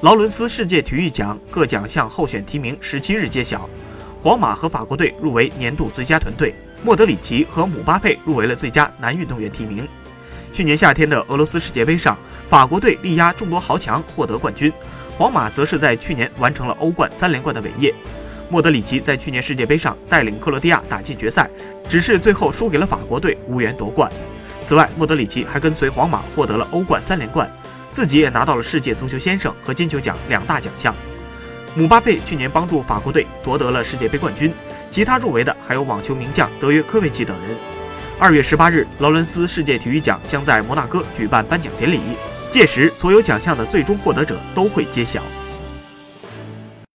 劳伦斯世界体育奖各奖项候选提名十七日揭晓，皇马和法国队入围年度最佳团队，莫德里奇和姆巴佩入围了最佳男运动员提名。去年夏天的俄罗斯世界杯上，法国队力压众多豪强获得冠军，皇马则是在去年完成了欧冠三连冠的伟业。莫德里奇在去年世界杯上带领克罗地亚打进决赛，只是最后输给了法国队，无缘夺冠。此外，莫德里奇还跟随皇马获得了欧冠三连冠，自己也拿到了世界足球先生和金球奖两大奖项。姆巴佩去年帮助法国队夺得了世界杯冠军，其他入围的还有网球名将德约科维奇等人。二月十八日，劳伦斯世界体育奖将在摩纳哥举办颁奖典礼，届时所有奖项的最终获得者都会揭晓。